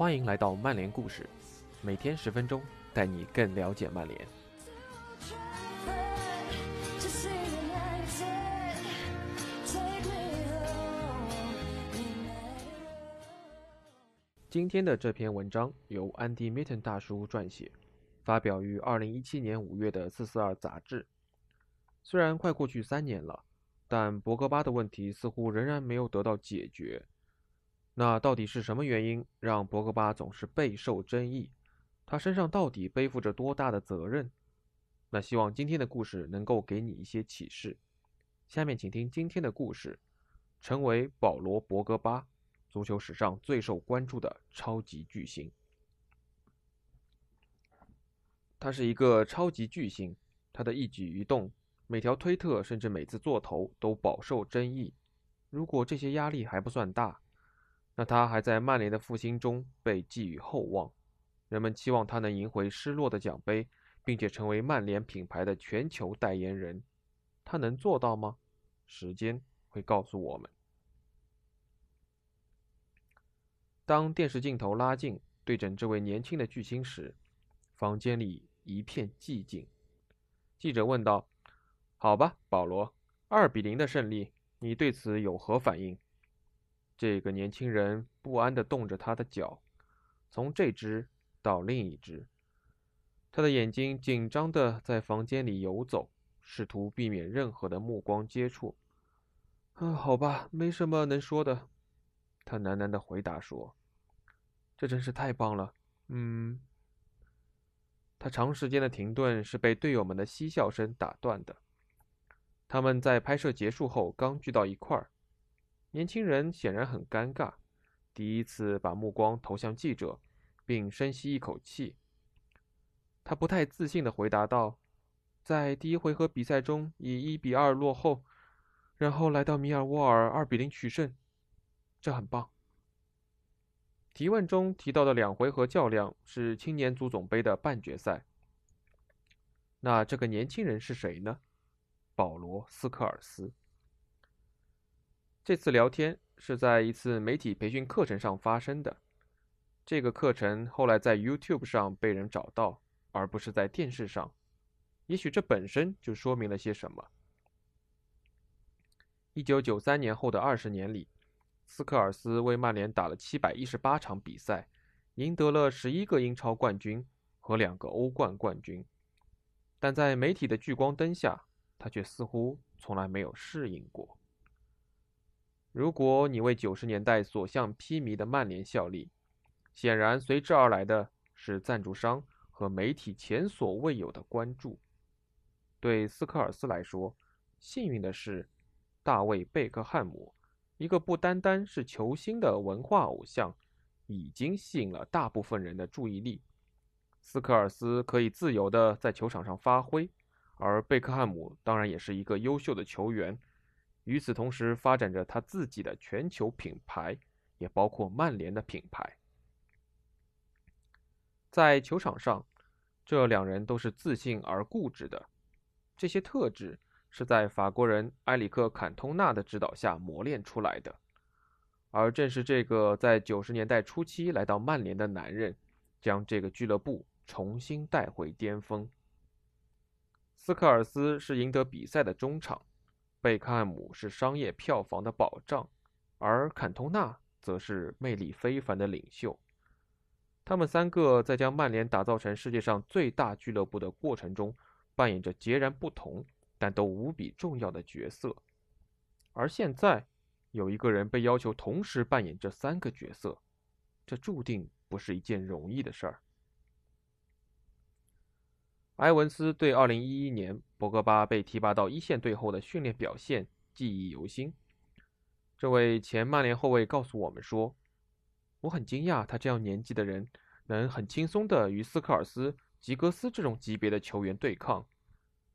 欢迎来到曼联故事，每天十分钟，带你更了解曼联。今天的这篇文章由安迪·米 n 大叔撰写，发表于二零一七年五月的《四四二》杂志。虽然快过去三年了，但博格巴的问题似乎仍然没有得到解决。那到底是什么原因让博格巴总是备受争议？他身上到底背负着多大的责任？那希望今天的故事能够给你一些启示。下面请听今天的故事：成为保罗·博格巴。足球史上最受关注的超级巨星，他是一个超级巨星，他的一举一动、每条推特，甚至每次做头都饱受争议。如果这些压力还不算大，那他还在曼联的复兴中被寄予厚望，人们期望他能赢回失落的奖杯，并且成为曼联品牌的全球代言人。他能做到吗？时间会告诉我们。当电视镜头拉近，对准这位年轻的巨星时，房间里一片寂静。记者问道：“好吧，保罗，二比零的胜利，你对此有何反应？”这个年轻人不安地动着他的脚，从这只到另一只，他的眼睛紧张地在房间里游走，试图避免任何的目光接触。“啊，好吧，没什么能说的。”他喃喃地回答说。这真是太棒了，嗯。他长时间的停顿是被队友们的嬉笑声打断的。他们在拍摄结束后刚聚到一块儿，年轻人显然很尴尬，第一次把目光投向记者，并深吸一口气。他不太自信的回答道：“在第一回合比赛中以一比二落后，然后来到米尔沃尔二比零取胜，这很棒。”提问中提到的两回合较量是青年足总杯的半决赛。那这个年轻人是谁呢？保罗·斯科尔斯。这次聊天是在一次媒体培训课程上发生的。这个课程后来在 YouTube 上被人找到，而不是在电视上。也许这本身就说明了些什么。一九九三年后的二十年里。斯科尔斯为曼联打了七百一十八场比赛，赢得了十一个英超冠军和两个欧冠冠军，但在媒体的聚光灯下，他却似乎从来没有适应过。如果你为九十年代所向披靡的曼联效力，显然随之而来的是赞助商和媒体前所未有的关注。对斯科尔斯来说，幸运的是，大卫·贝克汉姆。一个不单单是球星的文化偶像，已经吸引了大部分人的注意力。斯科尔斯可以自由地在球场上发挥，而贝克汉姆当然也是一个优秀的球员。与此同时，发展着他自己的全球品牌，也包括曼联的品牌。在球场上，这两人都是自信而固执的，这些特质。是在法国人埃里克·坎通纳的指导下磨练出来的，而正是这个在九十年代初期来到曼联的男人，将这个俱乐部重新带回巅峰。斯科尔斯是赢得比赛的中场，贝克汉姆是商业票房的保障，而坎通纳则是魅力非凡的领袖。他们三个在将曼联打造成世界上最大俱乐部的过程中，扮演着截然不同。但都无比重要的角色，而现在有一个人被要求同时扮演这三个角色，这注定不是一件容易的事儿。埃文斯对2011年博格巴被提拔到一线队后的训练表现记忆犹新。这位前曼联后卫告诉我们说：“我很惊讶，他这样年纪的人能很轻松地与斯科尔斯、吉格斯这种级别的球员对抗。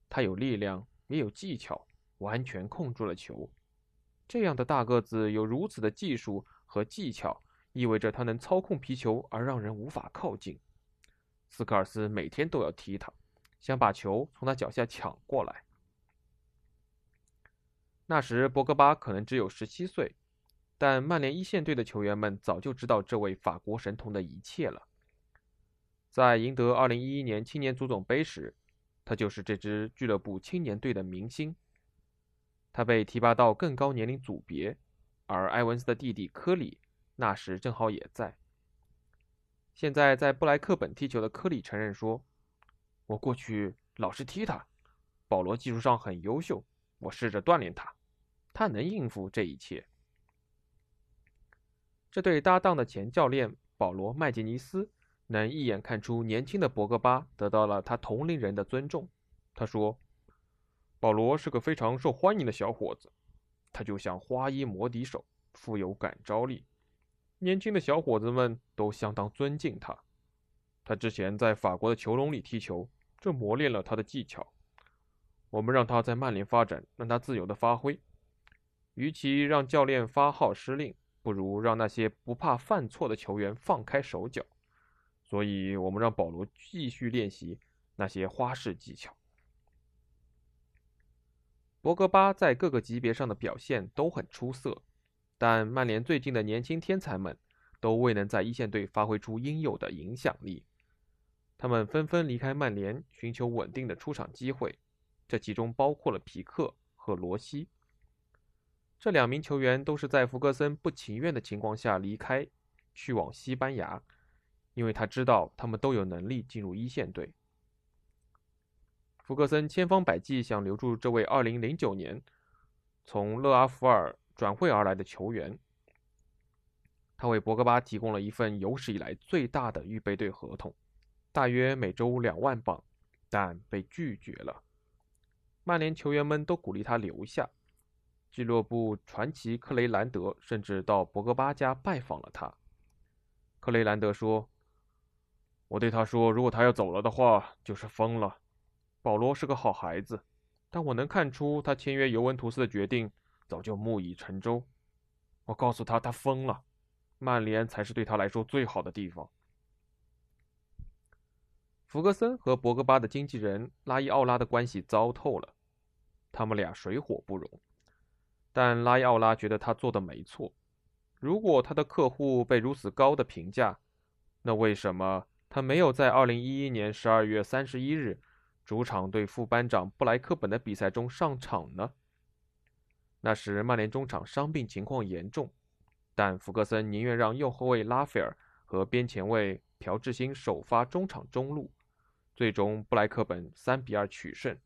他有力量。”也有技巧，完全控住了球。这样的大个子有如此的技术和技巧，意味着他能操控皮球而让人无法靠近。斯科尔斯每天都要踢他，想把球从他脚下抢过来。那时博格巴可能只有十七岁，但曼联一线队的球员们早就知道这位法国神童的一切了。在赢得2011年青年足总杯时，他就是这支俱乐部青年队的明星。他被提拔到更高年龄组别，而埃文斯的弟弟科里那时正好也在。现在在布莱克本踢球的科里承认说：“我过去老是踢他，保罗技术上很优秀，我试着锻炼他，他能应付这一切。”这对搭档的前教练保罗·麦吉尼斯能一眼看出年轻的博格巴得到了他同龄人的尊重。他说：“保罗是个非常受欢迎的小伙子，他就像花衣魔笛手，富有感召力。”年轻的小伙子们都相当尊敬他。他之前在法国的球笼里踢球，这磨练了他的技巧。我们让他在曼联发展，让他自由的发挥。与其让教练发号施令，不如让那些不怕犯错的球员放开手脚。所以，我们让保罗继续练习那些花式技巧。博格巴在各个级别上的表现都很出色。但曼联最近的年轻天才们都未能在一线队发挥出应有的影响力，他们纷纷离开曼联，寻求稳定的出场机会，这其中包括了皮克和罗西。这两名球员都是在福格森不情愿的情况下离开，去往西班牙，因为他知道他们都有能力进入一线队。福格森千方百计想留住这位2009年从勒阿弗尔。转会而来的球员，他为博格巴提供了一份有史以来最大的预备队合同，大约每周两万镑，但被拒绝了。曼联球员们都鼓励他留下。俱乐部传奇克雷兰德甚至到博格巴家拜访了他。克雷兰德说：“我对他说，如果他要走了的话，就是疯了。保罗是个好孩子，但我能看出他签约尤文图斯的决定。”早就木已成舟。我告诉他，他疯了。曼联才是对他来说最好的地方。福格森和博格巴的经纪人拉伊奥拉的关系糟透了，他们俩水火不容。但拉伊奥拉觉得他做的没错。如果他的客户被如此高的评价，那为什么他没有在2011年12月31日主场对副班长布莱克本的比赛中上场呢？那时曼联中场伤病情况严重，但福格森宁愿让右后卫拉斐尔和边前卫朴智星首发中场中路。最终布莱克本三比二取胜。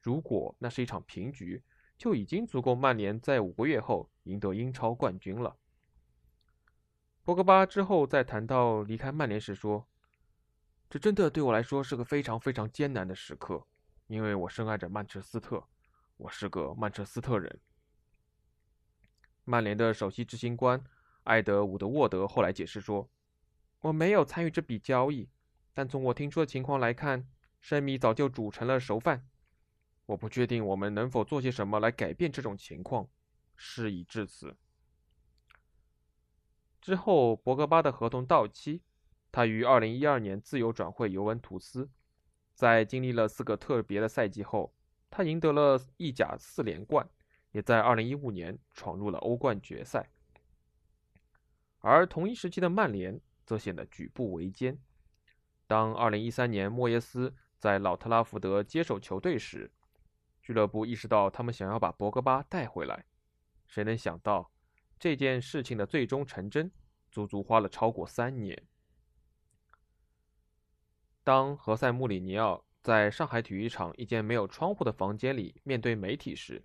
如果那是一场平局，就已经足够曼联在五个月后赢得英超冠军了。博格巴之后在谈到离开曼联时说：“这真的对我来说是个非常非常艰难的时刻，因为我深爱着曼彻斯特，我是个曼彻斯特人。”曼联的首席执行官艾德伍德沃德后来解释说：“我没有参与这笔交易，但从我听说的情况来看，生米早就煮成了熟饭。我不确定我们能否做些什么来改变这种情况。事已至此。”之后，博格巴的合同到期，他于2012年自由转会尤文图斯。在经历了四个特别的赛季后，他赢得了意甲四连冠。也在2015年闯入了欧冠决赛，而同一时期的曼联则显得举步维艰。当2013年莫耶斯在老特拉福德接手球队时，俱乐部意识到他们想要把博格巴带回来。谁能想到这件事情的最终成真，足足花了超过三年。当何塞·穆里尼奥在上海体育场一间没有窗户的房间里面对媒体时，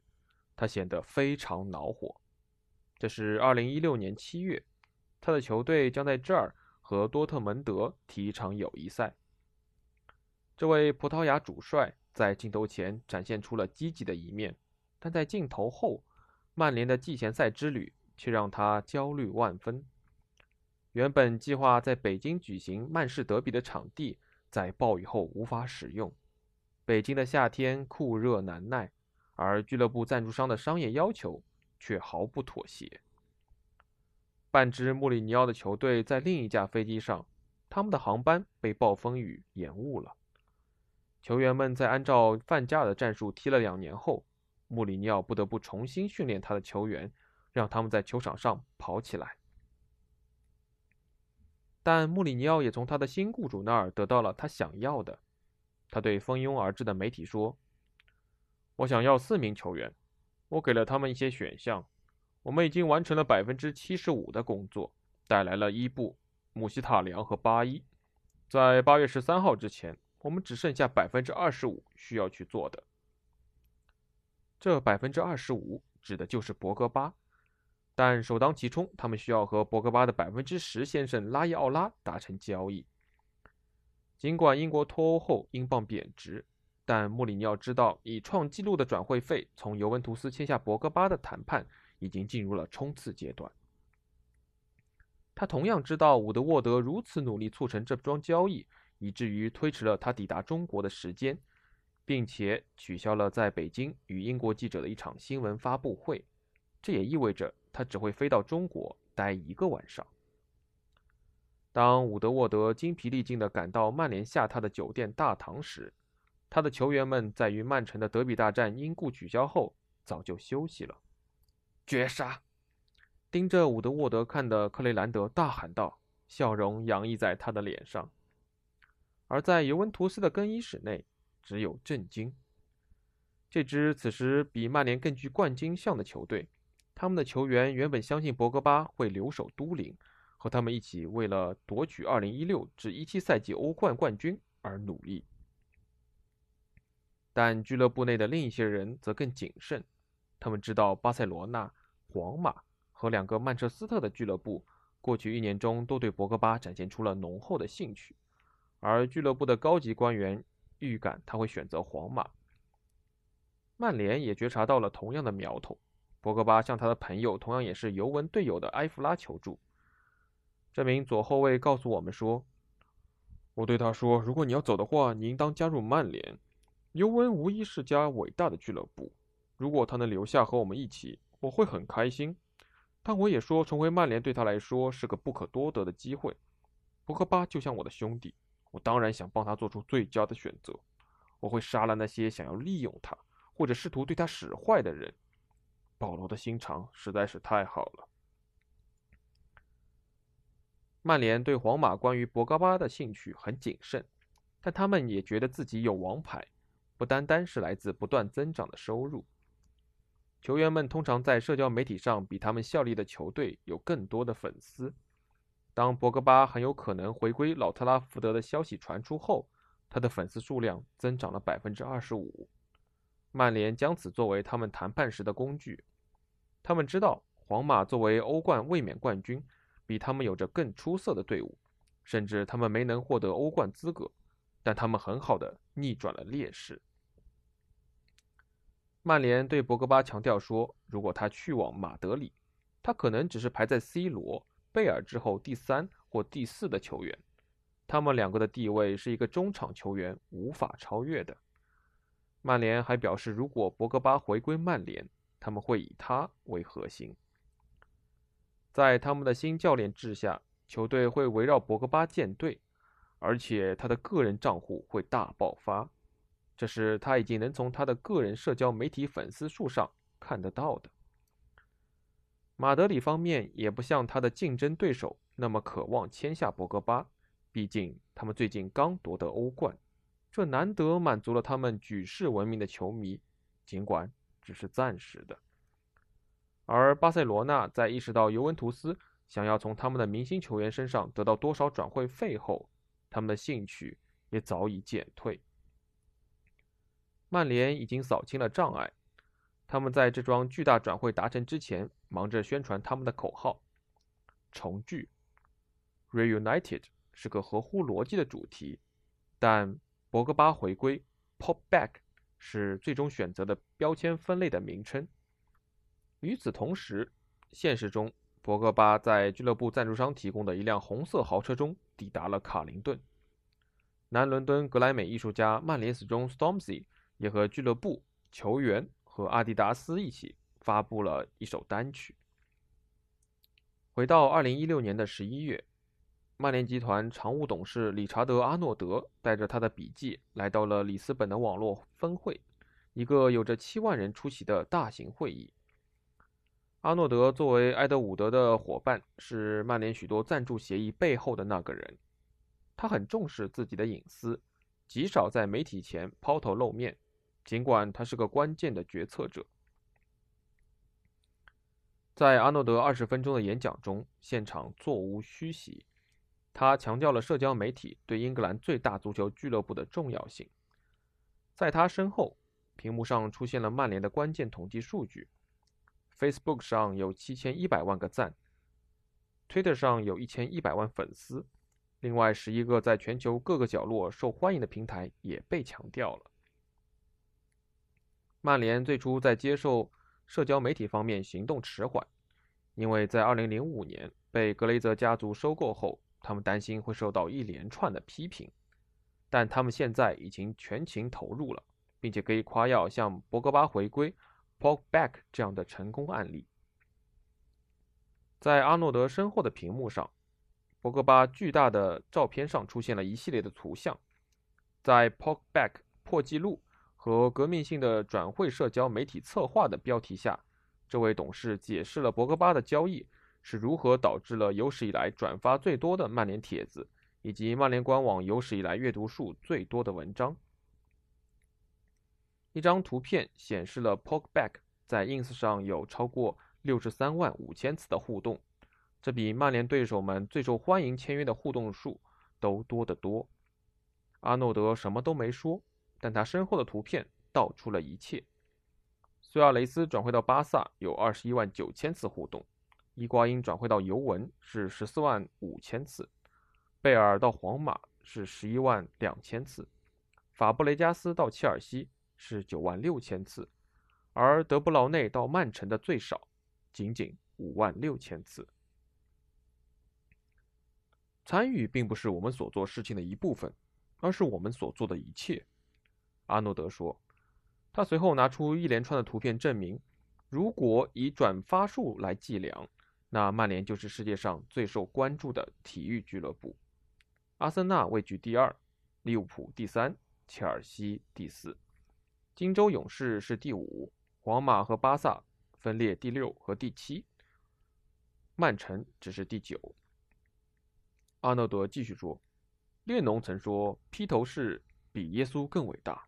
他显得非常恼火。这是2016年7月，他的球队将在这儿和多特蒙德踢一场友谊赛。这位葡萄牙主帅在镜头前展现出了积极的一面，但在镜头后，曼联的季前赛之旅却让他焦虑万分。原本计划在北京举行曼市德比的场地，在暴雨后无法使用。北京的夏天酷热难耐。而俱乐部赞助商的商业要求却毫不妥协。半支穆里尼奥的球队在另一架飞机上，他们的航班被暴风雨延误了。球员们在按照范加尔的战术踢了两年后，穆里尼奥不得不重新训练他的球员，让他们在球场上跑起来。但穆里尼奥也从他的新雇主那儿得到了他想要的。他对蜂拥而至的媒体说：“我想要四名球员，我给了他们一些选项。我们已经完成了百分之七十五的工作，带来了伊布、姆希塔良和巴伊。在八月十三号之前，我们只剩下百分之二十五需要去做的。这百分之二十五指的就是博格巴。”但首当其冲，他们需要和博格巴的百分之十先生拉伊奥拉达成交易。尽管英国脱欧后英镑贬值，但穆里尼奥知道，以创纪录的转会费从尤文图斯签下博格巴的谈判已经进入了冲刺阶段。他同样知道，伍德沃德如此努力促成这桩交易，以至于推迟了他抵达中国的时间，并且取消了在北京与英国记者的一场新闻发布会。这也意味着。他只会飞到中国待一个晚上。当伍德沃德精疲力尽地赶到曼联下榻的酒店大堂时，他的球员们在与曼城的德比大战因故取消后早就休息了。绝杀！盯着伍德沃德看的克雷兰德大喊道，笑容洋溢在他的脸上。而在尤文图斯的更衣室内，只有震惊。这支此时比曼联更具冠军相的球队。他们的球员原本相信博格巴会留守都灵，和他们一起为了夺取2016至17赛季欧冠冠军而努力。但俱乐部内的另一些人则更谨慎，他们知道巴塞罗那、皇马和两个曼彻斯特的俱乐部过去一年中都对博格巴展现出了浓厚的兴趣，而俱乐部的高级官员预感他会选择皇马。曼联也觉察到了同样的苗头。博格巴向他的朋友，同样也是尤文队友的埃弗拉求助。这名左后卫告诉我们说：“我对他说，如果你要走的话，你应当加入曼联。尤文无疑是家伟大的俱乐部。如果他能留下和我们一起，我会很开心。但我也说，重回曼联对他来说是个不可多得的机会。博格巴就像我的兄弟，我当然想帮他做出最佳的选择。我会杀了那些想要利用他或者试图对他使坏的人。”保罗的心肠实在是太好了。曼联对皇马关于博格巴的兴趣很谨慎，但他们也觉得自己有王牌，不单单是来自不断增长的收入。球员们通常在社交媒体上比他们效力的球队有更多的粉丝。当博格巴很有可能回归老特拉福德的消息传出后，他的粉丝数量增长了百分之二十五。曼联将此作为他们谈判时的工具。他们知道，皇马作为欧冠卫冕冠军，比他们有着更出色的队伍，甚至他们没能获得欧冠资格，但他们很好的逆转了劣势。曼联对博格巴强调说，如果他去往马德里，他可能只是排在 C 罗、贝尔之后第三或第四的球员，他们两个的地位是一个中场球员无法超越的。曼联还表示，如果博格巴回归曼联，他们会以他为核心，在他们的新教练治下，球队会围绕博格巴建队，而且他的个人账户会大爆发，这是他已经能从他的个人社交媒体粉丝数上看得到的。马德里方面也不像他的竞争对手那么渴望签下博格巴，毕竟他们最近刚夺得欧冠，这难得满足了他们举世闻名的球迷，尽管。只是暂时的，而巴塞罗那在意识到尤文图斯想要从他们的明星球员身上得到多少转会费后，他们的兴趣也早已减退。曼联已经扫清了障碍，他们在这桩巨大转会达成之前，忙着宣传他们的口号“重聚 ”，“Reunited” 是个合乎逻辑的主题，但博格巴回归 “Pop Back”。是最终选择的标签分类的名称。与此同时，现实中，博格巴在俱乐部赞助商提供的一辆红色豪车中抵达了卡林顿。南伦敦格莱美艺术家曼联死忠 Stormzy 也和俱乐部、球员和阿迪达斯一起发布了一首单曲。回到2016年的11月。曼联集团常务董事理查德·阿诺德带着他的笔记来到了里斯本的网络分会，一个有着七万人出席的大型会议。阿诺德作为埃德伍德的伙伴，是曼联许多赞助协议背后的那个人。他很重视自己的隐私，极少在媒体前抛头露面，尽管他是个关键的决策者。在阿诺德二十分钟的演讲中，现场座无虚席。他强调了社交媒体对英格兰最大足球俱乐部的重要性。在他身后，屏幕上出现了曼联的关键统计数据。Facebook 上有七千一百万个赞，Twitter 上有一千一百万粉丝，另外十一个在全球各个角落受欢迎的平台也被强调了。曼联最初在接受社交媒体方面行动迟缓，因为在2005年被格雷泽家族收购后，他们担心会受到一连串的批评，但他们现在已经全情投入了，并且可以夸耀像博格巴回归。Pog back 这样的成功案例，在阿诺德身后的屏幕上，博格巴巨大的照片上出现了一系列的图像。在 Pog back 破纪录和革命性的转会社交媒体策划的标题下，这位董事解释了博格巴的交易是如何导致了有史以来转发最多的曼联帖子，以及曼联官网有史以来阅读数最多的文章。一张图片显示了 Pogback 在 Ins 上有超过六十三万五千次的互动，这比曼联对手们最受欢迎签约的互动数都多得多。阿诺德什么都没说，但他身后的图片道出了一切。苏亚雷斯转会到巴萨有二十一万九千次互动，伊瓜因转会到尤文是十四万五千次，贝尔到皇马是十一万两千次，法布雷加斯到切尔西。是九万六千次，而德布劳内到曼城的最少，仅仅五万六千次。参与并不是我们所做事情的一部分，而是我们所做的一切。阿诺德说。他随后拿出一连串的图片证明，如果以转发数来计量，那曼联就是世界上最受关注的体育俱乐部。阿森纳位居第二，利物浦第三，切尔西第四。金州勇士是第五，皇马和巴萨分列第六和第七，曼城只是第九。阿诺德继续说：“列侬曾说披头士比耶稣更伟大，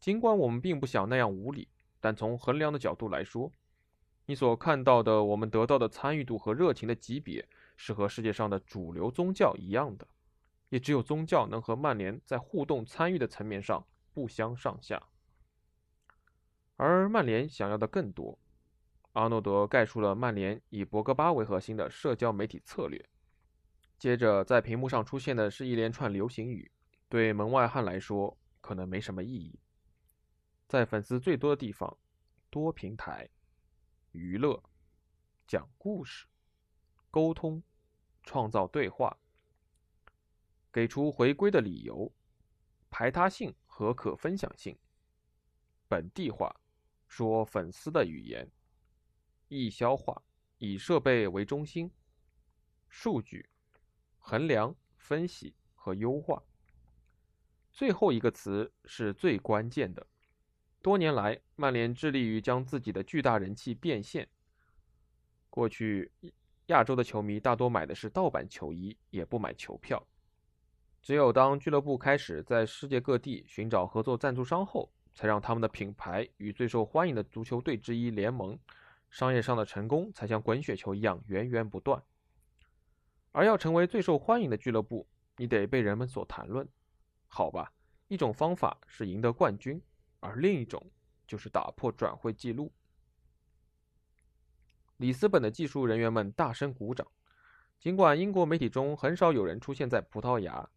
尽管我们并不想那样无理，但从衡量的角度来说，你所看到的我们得到的参与度和热情的级别是和世界上的主流宗教一样的，也只有宗教能和曼联在互动参与的层面上不相上下。”而曼联想要的更多。阿诺德概述了曼联以博格巴为核心的社交媒体策略。接着，在屏幕上出现的是一连串流行语，对门外汉来说可能没什么意义。在粉丝最多的地方，多平台、娱乐、讲故事、沟通、创造对话、给出回归的理由、排他性和可分享性、本地化。说粉丝的语言，易消化，以设备为中心，数据衡量、分析和优化。最后一个词是最关键的。多年来，曼联致力于将自己的巨大人气变现。过去，亚洲的球迷大多买的是盗版球衣，也不买球票。只有当俱乐部开始在世界各地寻找合作赞助商后。才让他们的品牌与最受欢迎的足球队之一联盟，商业上的成功才像滚雪球一样源源不断。而要成为最受欢迎的俱乐部，你得被人们所谈论，好吧？一种方法是赢得冠军，而另一种就是打破转会记录。里斯本的技术人员们大声鼓掌，尽管英国媒体中很少有人出现在葡萄牙，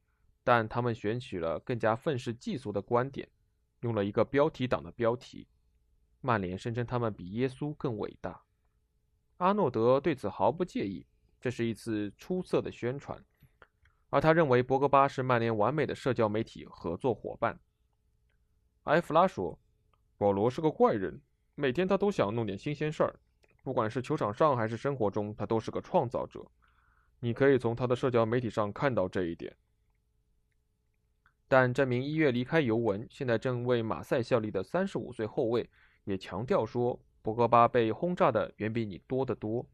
但他们选取了更加愤世嫉俗的观点。用了一个标题党的标题，曼联声称他们比耶稣更伟大。阿诺德对此毫不介意，这是一次出色的宣传。而他认为博格巴是曼联完美的社交媒体合作伙伴。埃弗拉说：“保罗是个怪人，每天他都想弄点新鲜事儿，不管是球场上还是生活中，他都是个创造者。你可以从他的社交媒体上看到这一点。”但这名一月离开尤文、现在正为马赛效力的三十五岁后卫也强调说，博格巴被轰炸的远比你多得多。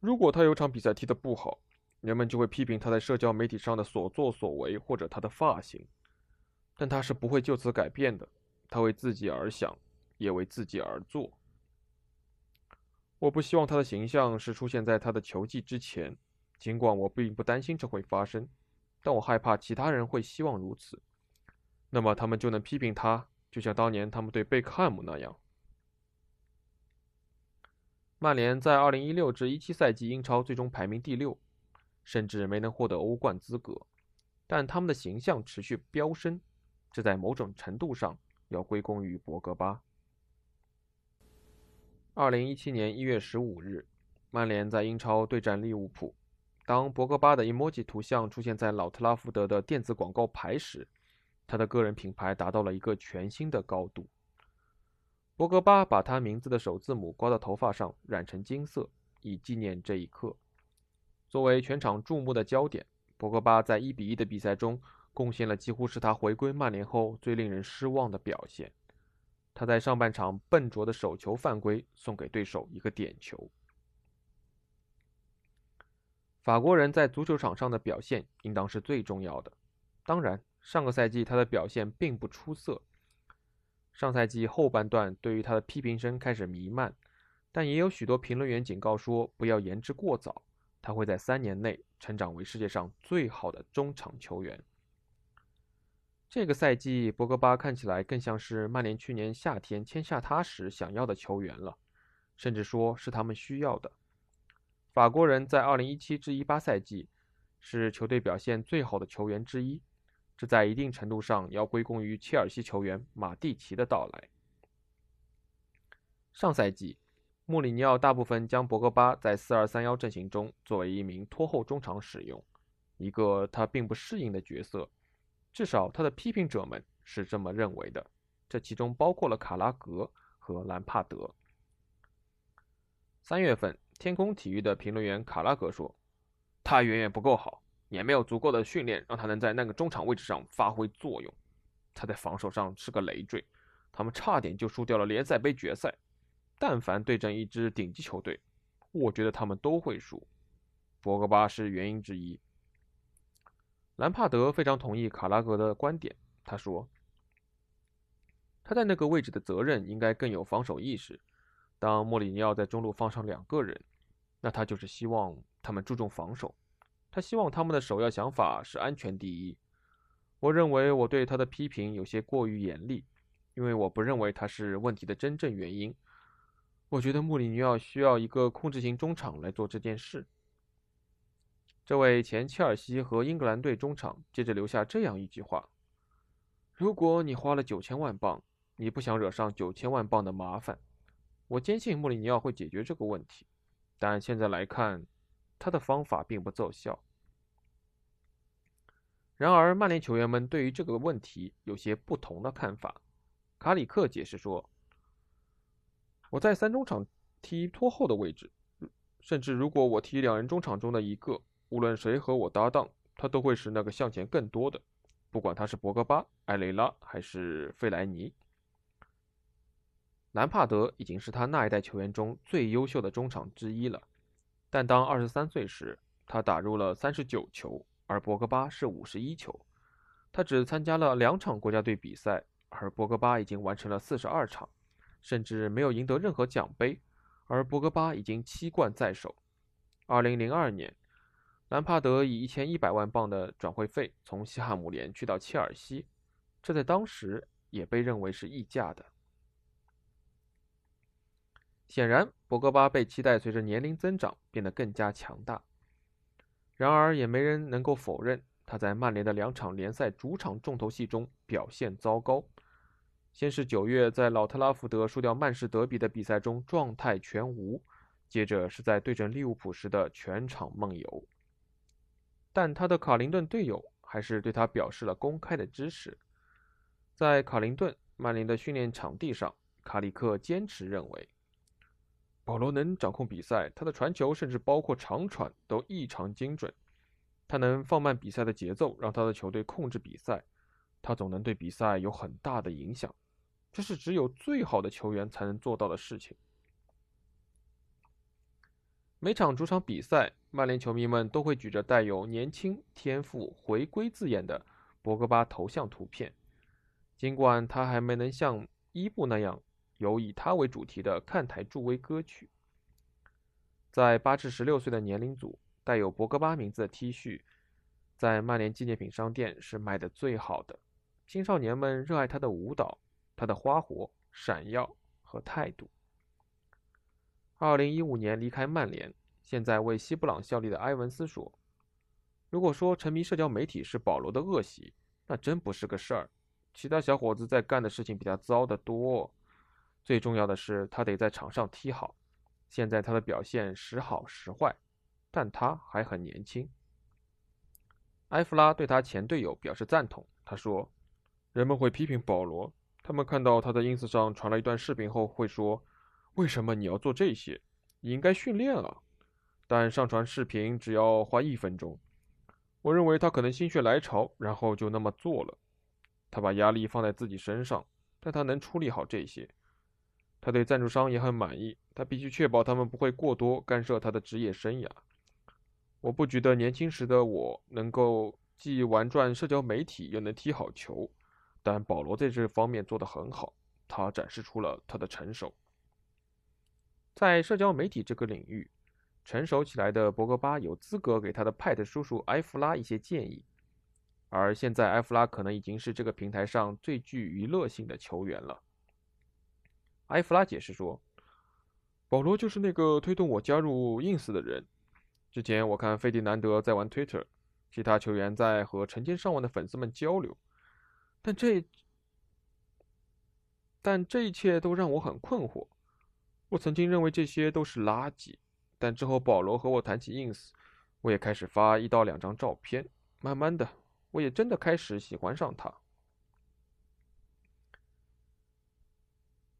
如果他有场比赛踢得不好，人们就会批评他在社交媒体上的所作所为或者他的发型，但他是不会就此改变的。他为自己而想，也为自己而做。我不希望他的形象是出现在他的球技之前，尽管我并不担心这会发生，但我害怕其他人会希望如此。那么他们就能批评他，就像当年他们对贝克汉姆那样。曼联在2016至17赛季英超最终排名第六，甚至没能获得欧冠资格。但他们的形象持续飙升，这在某种程度上要归功于博格巴。2017年1月15日，曼联在英超对战利物浦。当博格巴的 emoji 图像出现在老特拉福德的电子广告牌时，他的个人品牌达到了一个全新的高度。博格巴把他名字的首字母刮到头发上，染成金色，以纪念这一刻。作为全场注目的焦点，博格巴在1比1的比赛中贡献了几乎是他回归曼联后最令人失望的表现。他在上半场笨拙的手球犯规，送给对手一个点球。法国人在足球场上的表现应当是最重要的。当然，上个赛季他的表现并不出色。上赛季后半段，对于他的批评声开始弥漫，但也有许多评论员警告说不要言之过早，他会在三年内成长为世界上最好的中场球员。这个赛季，博格巴看起来更像是曼联去年夏天签下他时想要的球员了，甚至说是他们需要的。法国人在2017至18赛季是球队表现最好的球员之一。这在一定程度上要归功于切尔西球员马蒂奇的到来。上赛季，穆里尼奥大部分将博格巴在4-2-3-1阵型中作为一名拖后中场使用，一个他并不适应的角色，至少他的批评者们是这么认为的。这其中包括了卡拉格和兰帕德。三月份，天空体育的评论员卡拉格说：“他远远不够好。”也没有足够的训练让他能在那个中场位置上发挥作用。他在防守上是个累赘，他们差点就输掉了联赛杯决赛。但凡对阵一支顶级球队，我觉得他们都会输。博格巴是原因之一。兰帕德非常同意卡拉格的观点，他说：“他在那个位置的责任应该更有防守意识。当莫里尼奥在中路放上两个人，那他就是希望他们注重防守。”他希望他们的首要想法是安全第一。我认为我对他的批评有些过于严厉，因为我不认为他是问题的真正原因。我觉得穆里尼奥需要一个控制型中场来做这件事。这位前切尔西和英格兰队中场接着留下这样一句话：“如果你花了九千万镑，你不想惹上九千万镑的麻烦，我坚信穆里尼奥会解决这个问题。但现在来看，他的方法并不奏效。”然而，曼联球员们对于这个问题有些不同的看法。卡里克解释说：“我在三中场踢拖后的位置，甚至如果我踢两人中场中的一个，无论谁和我搭档，他都会是那个向前更多的，不管他是博格巴、埃雷拉还是费莱尼。兰帕德已经是他那一代球员中最优秀的中场之一了，但当二十三岁时，他打入了三十九球。”而博格巴是五十一球，他只参加了两场国家队比赛，而博格巴已经完成了四十二场，甚至没有赢得任何奖杯，而博格巴已经七冠在手。二零零二年，兰帕德以一千一百万镑的转会费从西汉姆联去到切尔西，这在当时也被认为是溢价的。显然，博格巴被期待随着年龄增长变得更加强大。然而，也没人能够否认他在曼联的两场联赛主场重头戏中表现糟糕。先是九月在老特拉福德输掉曼市德比的比赛中状态全无，接着是在对阵利物浦时的全场梦游。但他的卡林顿队友还是对他表示了公开的支持。在卡林顿曼联的训练场地上，卡里克坚持认为。保罗能掌控比赛，他的传球甚至包括长传都异常精准。他能放慢比赛的节奏，让他的球队控制比赛。他总能对比赛有很大的影响，这是只有最好的球员才能做到的事情。每场主场比赛，曼联球迷们都会举着带有“年轻、天赋、回归”字眼的博格巴头像图片。尽管他还没能像伊布那样有以他为主题的看台助威歌曲，在八至十六岁的年龄组，带有博格巴名字的 T 恤，在曼联纪念品商店是卖的最好的。青少年们热爱他的舞蹈、他的花活、闪耀和态度。二零一五年离开曼联，现在为西布朗效力的埃文斯说：“如果说沉迷社交媒体是保罗的恶习，那真不是个事儿。其他小伙子在干的事情比他糟得多。最重要的是，他得在场上踢好。现在他的表现时好时坏，但他还很年轻。”埃弗拉对他前队友表示赞同，他说：“人们会批评保罗，他们看到他在 ins 上传了一段视频后会说。”为什么你要做这些？你应该训练啊！但上传视频只要花一分钟。我认为他可能心血来潮，然后就那么做了。他把压力放在自己身上，但他能处理好这些。他对赞助商也很满意，他必须确保他们不会过多干涉他的职业生涯。我不觉得年轻时的我能够既玩转社交媒体又能踢好球，但保罗在这方面做得很好，他展示出了他的成熟。在社交媒体这个领域，成熟起来的博格巴有资格给他的派特叔叔埃弗拉一些建议。而现在，埃弗拉可能已经是这个平台上最具娱乐性的球员了。埃弗拉解释说：“保罗就是那个推动我加入 ins 的人。之前我看费迪南德在玩 Twitter，其他球员在和成千上万的粉丝们交流，但这但这一切都让我很困惑。”我曾经认为这些都是垃圾，但之后保罗和我谈起 ins，我也开始发一到两张照片。慢慢的，我也真的开始喜欢上他。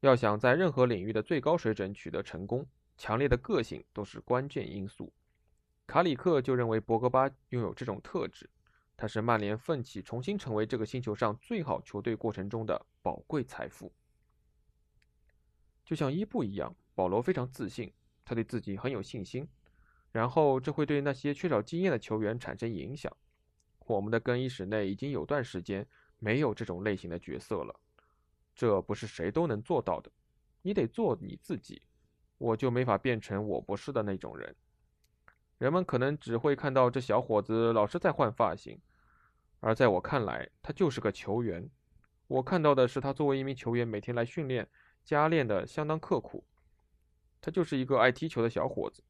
要想在任何领域的最高水准取得成功，强烈的个性都是关键因素。卡里克就认为博格巴拥有这种特质，他是曼联奋起重新成为这个星球上最好球队过程中的宝贵财富。就像伊布一样，保罗非常自信，他对自己很有信心。然后这会对那些缺少经验的球员产生影响。我们的更衣室内已经有段时间没有这种类型的角色了，这不是谁都能做到的。你得做你自己，我就没法变成我不是的那种人。人们可能只会看到这小伙子老是在换发型，而在我看来，他就是个球员。我看到的是他作为一名球员每天来训练。加练的相当刻苦，他就是一个爱踢球的小伙子。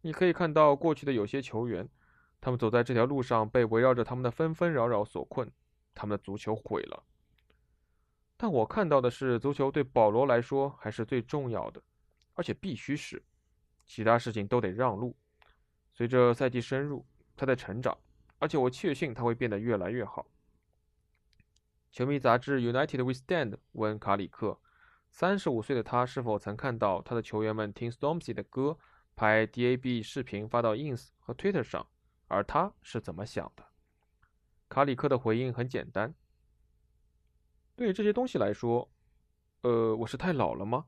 你可以看到过去的有些球员，他们走在这条路上被围绕着他们的纷纷扰扰所困，他们的足球毁了。但我看到的是，足球对保罗来说还是最重要的，而且必须是，其他事情都得让路。随着赛季深入，他在成长，而且我确信他会变得越来越好。球迷杂志《United We Stand》问卡里克。三十五岁的他是否曾看到他的球员们听 Stormzy 的歌、拍 DAB 视频发到 ins 和 Twitter 上？而他是怎么想的？卡里克的回应很简单：对于这些东西来说，呃，我是太老了吗？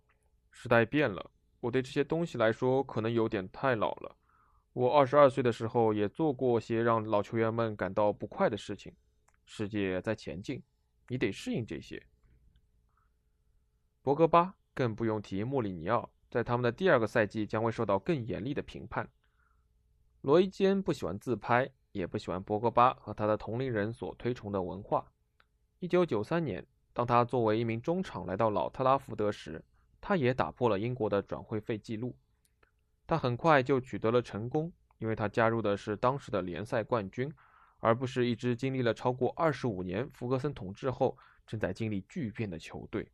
时代变了，我对这些东西来说可能有点太老了。我二十二岁的时候也做过些让老球员们感到不快的事情。世界在前进，你得适应这些。博格巴更不用提，穆里尼奥在他们的第二个赛季将会受到更严厉的评判。罗伊坚不喜欢自拍，也不喜欢博格巴和他的同龄人所推崇的文化。1993年，当他作为一名中场来到老特拉福德时，他也打破了英国的转会费记录。他很快就取得了成功，因为他加入的是当时的联赛冠军，而不是一支经历了超过25年福格森统治后正在经历巨变的球队。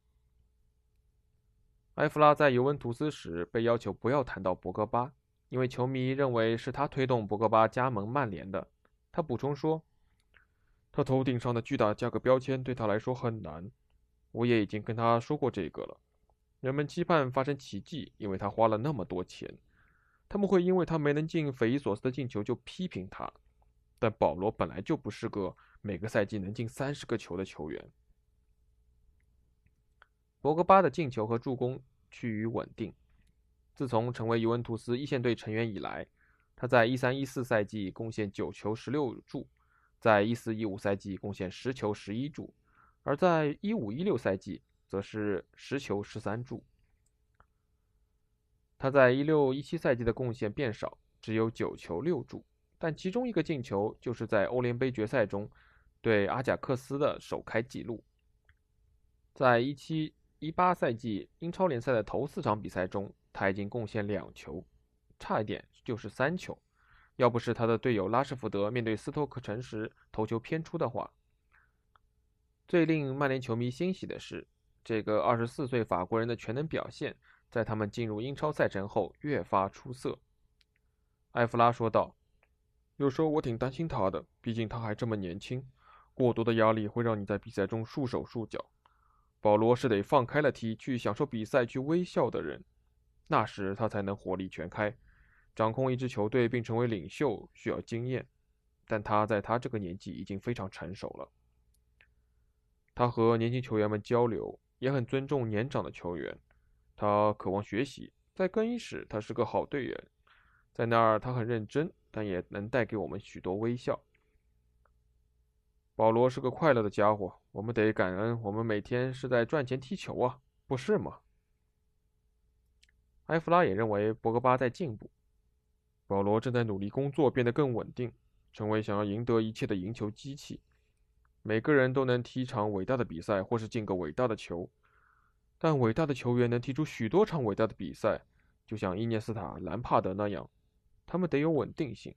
埃弗拉在尤文图斯时被要求不要谈到博格巴，因为球迷认为是他推动博格巴加盟曼联的。他补充说：“他头顶上的巨大价格标签对他来说很难。我也已经跟他说过这个了。人们期盼发生奇迹，因为他花了那么多钱。他们会因为他没能进匪夷所思的进球就批评他。但保罗本来就不是个每个赛季能进三十个球的球员。”博格巴的进球和助攻趋于稳定，自从成为尤文图斯一线队成员以来，他在一三一四赛季贡献九球十六助，在一四一五赛季贡献十球十一助，而在一五一六赛季则是十球十三助。他在一六一七赛季的贡献变少，只有九球六助，但其中一个进球就是在欧联杯决赛中对阿贾克斯的首开纪录。在一七一八赛季英超联赛的头四场比赛中，他已经贡献两球。差一点就是三球，要不是他的队友拉什福德面对斯托克城时头球偏出的话。最令曼联球迷欣喜的是，这个二十四岁法国人的全能表现，在他们进入英超赛程后越发出色。埃弗拉说道：“有时候我挺担心他的，毕竟他还这么年轻，过多的压力会让你在比赛中束手束脚。保罗是得放开了踢，去享受比赛，去微笑的人，那时他才能火力全开。”掌控一支球队并成为领袖需要经验，但他在他这个年纪已经非常成熟了。他和年轻球员们交流，也很尊重年长的球员。他渴望学习，在更衣室他是个好队员，在那儿他很认真，但也能带给我们许多微笑。保罗是个快乐的家伙，我们得感恩，我们每天是在赚钱踢球啊，不是吗？埃弗拉也认为博格巴在进步。保罗正在努力工作，变得更稳定，成为想要赢得一切的赢球机器。每个人都能踢一场伟大的比赛，或是进个伟大的球，但伟大的球员能踢出许多场伟大的比赛，就像伊涅斯塔、兰帕德那样，他们得有稳定性。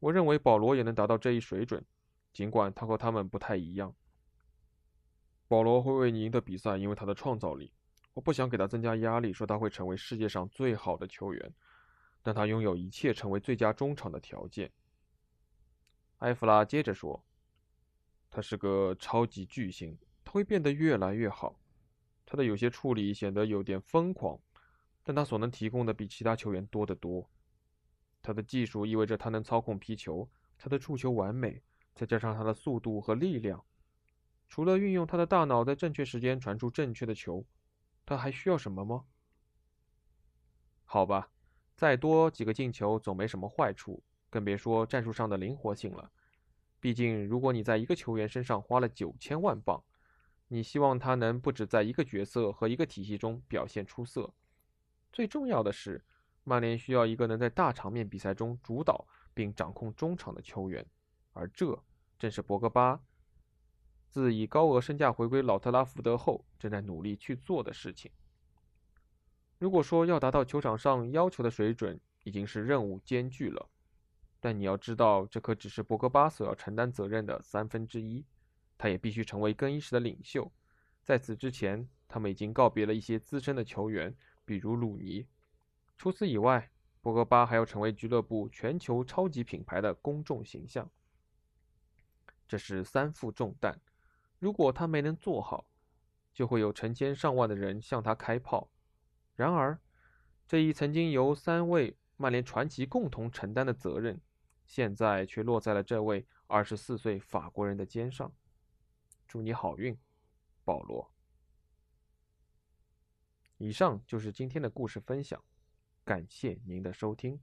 我认为保罗也能达到这一水准，尽管他和他们不太一样。保罗会为你赢得比赛，因为他的创造力。我不想给他增加压力，说他会成为世界上最好的球员。但他拥有一切成为最佳中场的条件。埃弗拉接着说：“他是个超级巨星，他会变得越来越好。他的有些处理显得有点疯狂，但他所能提供的比其他球员多得多。他的技术意味着他能操控皮球，他的触球完美，再加上他的速度和力量。除了运用他的大脑在正确时间传出正确的球，他还需要什么吗？好吧。”再多几个进球总没什么坏处，更别说战术上的灵活性了。毕竟，如果你在一个球员身上花了九千万镑，你希望他能不止在一个角色和一个体系中表现出色。最重要的是，曼联需要一个能在大场面比赛中主导并掌控中场的球员，而这正是博格巴自以高额身价回归老特拉福德后正在努力去做的事情。如果说要达到球场上要求的水准，已经是任务艰巨了，但你要知道，这可只是博格巴所要承担责任的三分之一。他也必须成为更衣室的领袖。在此之前，他们已经告别了一些资深的球员，比如鲁尼。除此以外，博格巴还要成为俱乐部全球超级品牌的公众形象。这是三负重担。如果他没能做好，就会有成千上万的人向他开炮。然而，这一曾经由三位曼联传奇共同承担的责任，现在却落在了这位二十四岁法国人的肩上。祝你好运，保罗。以上就是今天的故事分享，感谢您的收听。